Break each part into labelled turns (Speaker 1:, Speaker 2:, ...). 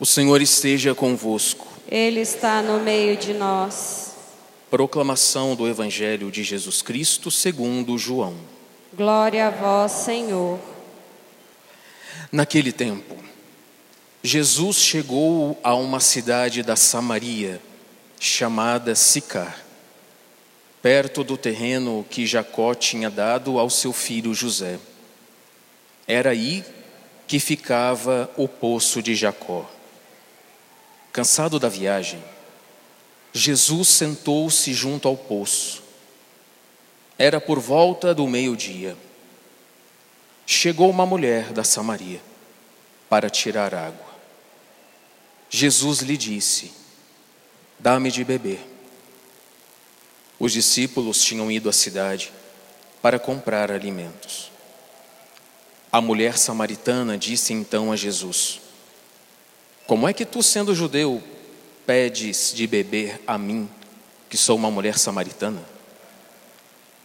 Speaker 1: O Senhor esteja convosco.
Speaker 2: Ele está no meio de nós.
Speaker 1: Proclamação do Evangelho de Jesus Cristo segundo João.
Speaker 2: Glória a vós, Senhor.
Speaker 1: Naquele tempo, Jesus chegou a uma cidade da Samaria chamada Sicar, perto do terreno que Jacó tinha dado ao seu filho José. Era aí que ficava o poço de Jacó. Cansado da viagem, Jesus sentou-se junto ao poço. Era por volta do meio-dia. Chegou uma mulher da Samaria para tirar água. Jesus lhe disse: Dá-me de beber. Os discípulos tinham ido à cidade para comprar alimentos. A mulher samaritana disse então a Jesus: como é que tu, sendo judeu, pedes de beber a mim, que sou uma mulher samaritana?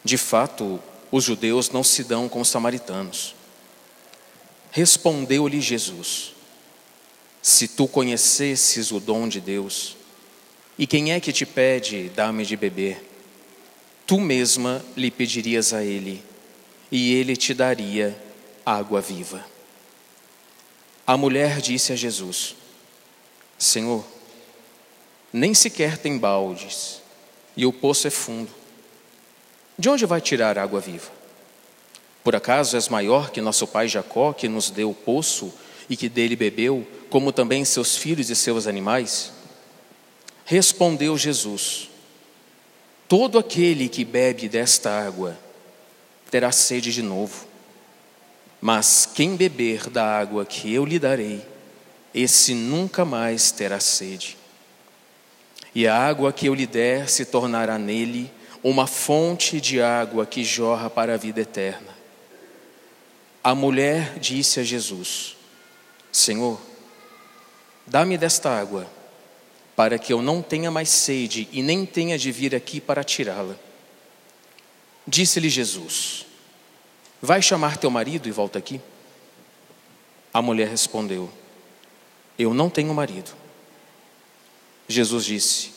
Speaker 1: De fato, os judeus não se dão com os samaritanos. Respondeu-lhe Jesus: Se tu conhecesses o dom de Deus, e quem é que te pede, dá-me de beber, tu mesma lhe pedirias a ele, e ele te daria água viva. A mulher disse a Jesus: Senhor, nem sequer tem baldes e o poço é fundo. De onde vai tirar água viva? Por acaso és maior que nosso pai Jacó, que nos deu o poço e que dele bebeu, como também seus filhos e seus animais? Respondeu Jesus: Todo aquele que bebe desta água terá sede de novo. Mas quem beber da água que eu lhe darei, esse nunca mais terá sede. E a água que eu lhe der se tornará nele uma fonte de água que jorra para a vida eterna. A mulher disse a Jesus: Senhor, dá-me desta água, para que eu não tenha mais sede e nem tenha de vir aqui para tirá-la. Disse-lhe Jesus: Vai chamar teu marido e volta aqui. A mulher respondeu: eu não tenho marido. Jesus disse: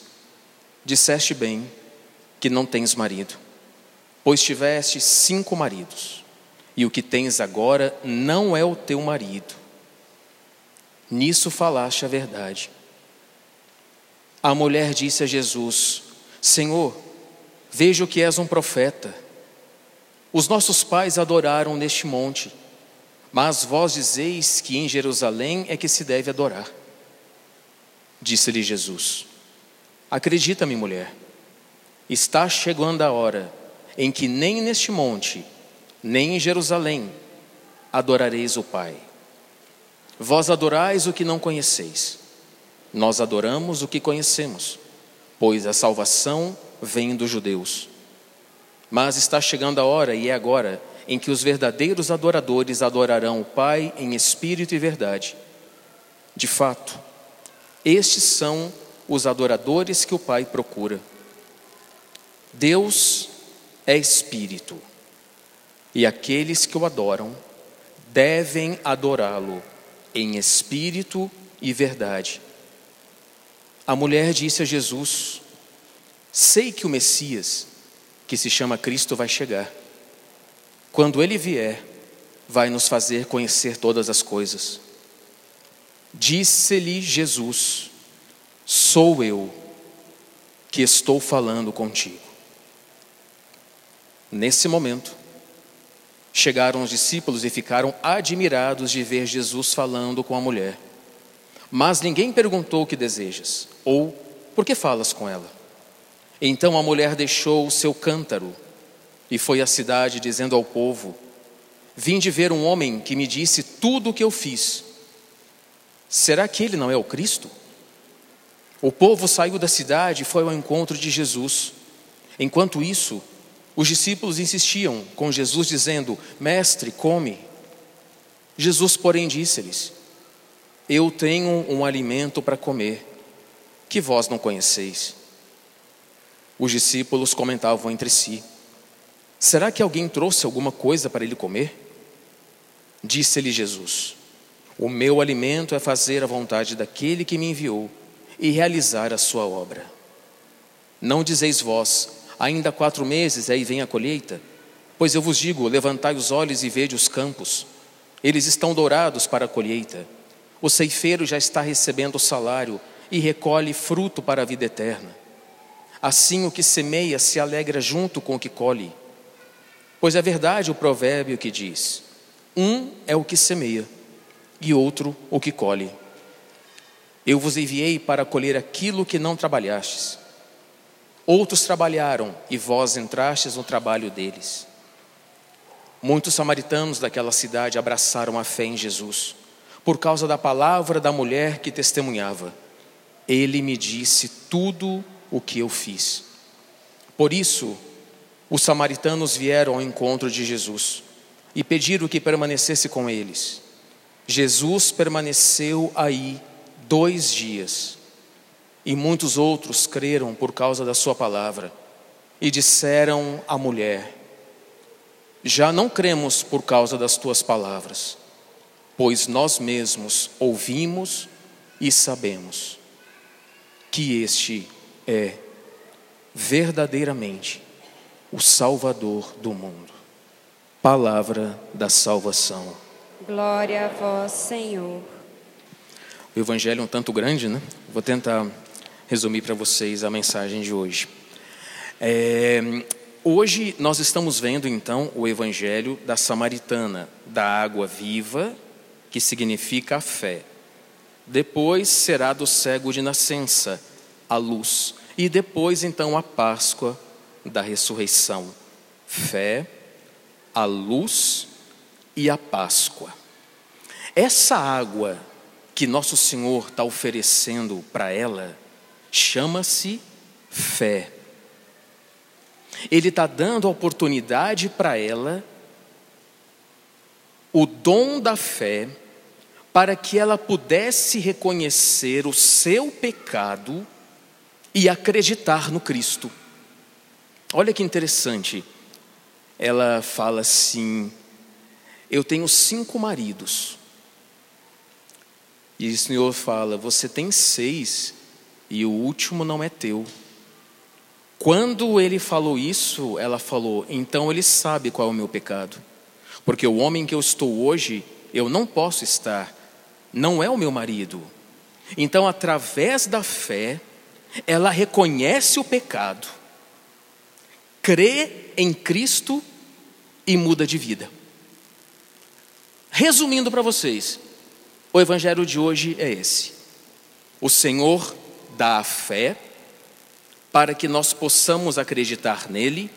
Speaker 1: Disseste bem que não tens marido, pois tiveste cinco maridos, e o que tens agora não é o teu marido. Nisso falaste a verdade. A mulher disse a Jesus: Senhor, vejo que és um profeta. Os nossos pais adoraram neste monte mas vós dizeis que em Jerusalém é que se deve adorar. Disse-lhe Jesus: Acredita-me, mulher, está chegando a hora em que nem neste monte, nem em Jerusalém adorareis o Pai. Vós adorais o que não conheceis, nós adoramos o que conhecemos, pois a salvação vem dos judeus. Mas está chegando a hora, e é agora, em que os verdadeiros adoradores adorarão o Pai em espírito e verdade. De fato, estes são os adoradores que o Pai procura. Deus é espírito, e aqueles que o adoram devem adorá-lo em espírito e verdade. A mulher disse a Jesus: Sei que o Messias, que se chama Cristo, vai chegar. Quando ele vier, vai nos fazer conhecer todas as coisas. Disse-lhe Jesus: Sou eu que estou falando contigo. Nesse momento, chegaram os discípulos e ficaram admirados de ver Jesus falando com a mulher. Mas ninguém perguntou o que desejas, ou por que falas com ela. Então a mulher deixou o seu cântaro e foi à cidade dizendo ao povo: Vim de ver um homem que me disse tudo o que eu fiz. Será que ele não é o Cristo? O povo saiu da cidade e foi ao encontro de Jesus. Enquanto isso, os discípulos insistiam com Jesus, dizendo: Mestre, come. Jesus, porém, disse-lhes: Eu tenho um alimento para comer, que vós não conheceis. Os discípulos comentavam entre si: Será que alguém trouxe alguma coisa para ele comer? Disse-lhe Jesus: O meu alimento é fazer a vontade daquele que me enviou e realizar a sua obra. Não dizeis vós, ainda quatro meses aí vem a colheita? Pois eu vos digo: levantai os olhos e vede os campos, eles estão dourados para a colheita. O ceifeiro já está recebendo o salário e recolhe fruto para a vida eterna. Assim o que semeia se alegra junto com o que colhe. Pois é verdade o provérbio que diz: um é o que semeia e outro o que colhe. Eu vos enviei para colher aquilo que não trabalhastes. Outros trabalharam e vós entrastes no trabalho deles. Muitos samaritanos daquela cidade abraçaram a fé em Jesus, por causa da palavra da mulher que testemunhava. Ele me disse tudo o que eu fiz. Por isso, os samaritanos vieram ao encontro de Jesus e pediram que permanecesse com eles. Jesus permaneceu aí dois dias e muitos outros creram por causa da sua palavra e disseram à mulher: Já não cremos por causa das tuas palavras, pois nós mesmos ouvimos e sabemos que este é verdadeiramente o Salvador do mundo. Palavra da salvação.
Speaker 2: Glória a vós, Senhor.
Speaker 1: O evangelho é um tanto grande, né? Vou tentar resumir para vocês a mensagem de hoje. É, hoje nós estamos vendo então o evangelho da samaritana, da água viva, que significa a fé. Depois será do cego de nascença, a luz. E depois então a Páscoa da ressurreição. Fé, a luz e a Páscoa. Essa água que Nosso Senhor está oferecendo para ela chama-se fé. Ele está dando a oportunidade para ela, o dom da fé, para que ela pudesse reconhecer o seu pecado e acreditar no Cristo. Olha que interessante. Ela fala assim: Eu tenho cinco maridos. E o Senhor fala: Você tem seis e o último não é teu. Quando ele falou isso, ela falou: Então ele sabe qual é o meu pecado. Porque o homem que eu estou hoje, eu não posso estar, não é o meu marido. Então, através da fé, ela reconhece o pecado, crê em Cristo e muda de vida. Resumindo para vocês, o evangelho de hoje é esse. O Senhor dá a fé para que nós possamos acreditar nele.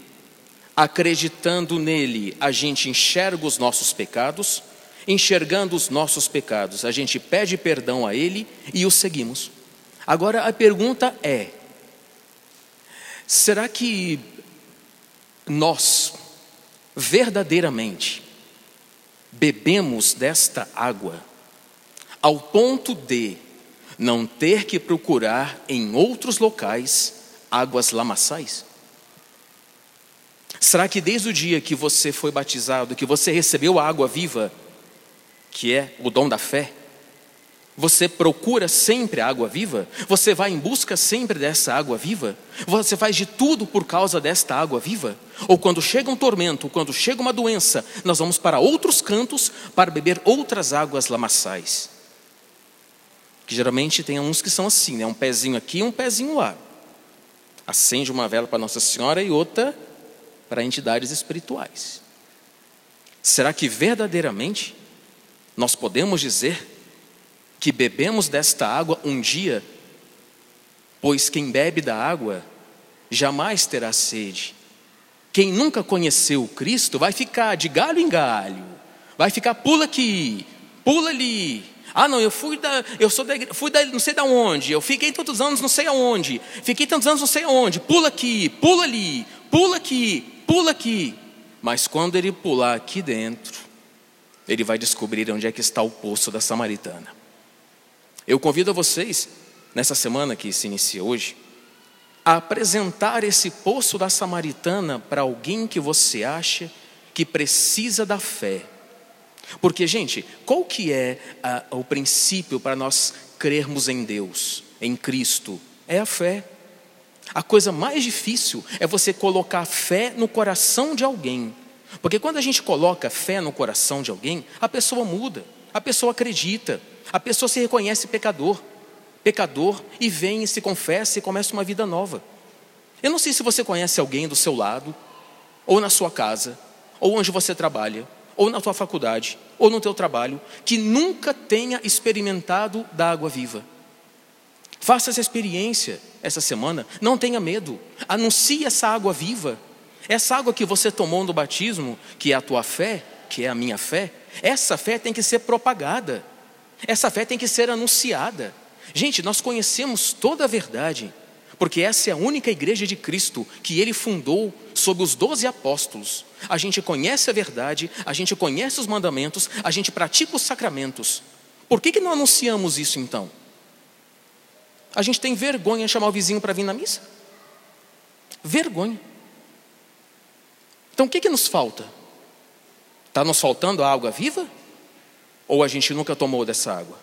Speaker 1: Acreditando nele, a gente enxerga os nossos pecados. Enxergando os nossos pecados, a gente pede perdão a ele e o seguimos. Agora a pergunta é: será que nós verdadeiramente bebemos desta água ao ponto de não ter que procurar em outros locais águas lamaçais? Será que desde o dia que você foi batizado, que você recebeu a água viva, que é o dom da fé, você procura sempre a água viva? Você vai em busca sempre dessa água viva? Você faz de tudo por causa desta água viva? Ou quando chega um tormento, quando chega uma doença, nós vamos para outros cantos para beber outras águas lamaçais? Que geralmente tem uns que são assim, né? Um pezinho aqui e um pezinho lá. Acende uma vela para Nossa Senhora e outra para entidades espirituais. Será que verdadeiramente nós podemos dizer que bebemos desta água um dia, pois quem bebe da água jamais terá sede. Quem nunca conheceu Cristo vai ficar de galho em galho, vai ficar pula aqui, pula ali. Ah, não, eu fui da, eu sou da, fui da, não sei da onde, eu fiquei tantos anos não sei aonde, fiquei tantos anos não sei aonde, pula aqui, pula ali, pula aqui, pula aqui. Mas quando ele pular aqui dentro, ele vai descobrir onde é que está o poço da samaritana. Eu convido a vocês, nessa semana que se inicia hoje, a apresentar esse poço da samaritana para alguém que você acha que precisa da fé. Porque, gente, qual que é a, o princípio para nós crermos em Deus, em Cristo? É a fé. A coisa mais difícil é você colocar fé no coração de alguém. Porque quando a gente coloca fé no coração de alguém, a pessoa muda, a pessoa acredita, a pessoa se reconhece pecador, pecador e vem e se confessa e começa uma vida nova. Eu não sei se você conhece alguém do seu lado, ou na sua casa, ou onde você trabalha, ou na tua faculdade, ou no teu trabalho, que nunca tenha experimentado da água viva. Faça essa experiência essa semana, não tenha medo, anuncie essa água viva, essa água que você tomou no batismo, que é a tua fé, que é a minha fé, essa fé tem que ser propagada, essa fé tem que ser anunciada. Gente, nós conhecemos toda a verdade, porque essa é a única igreja de Cristo que ele fundou sob os doze apóstolos. A gente conhece a verdade, a gente conhece os mandamentos, a gente pratica os sacramentos. Por que, que não anunciamos isso então? A gente tem vergonha de chamar o vizinho para vir na missa? Vergonha. Então o que, que nos falta? Está nos faltando a água viva? Ou a gente nunca tomou dessa água?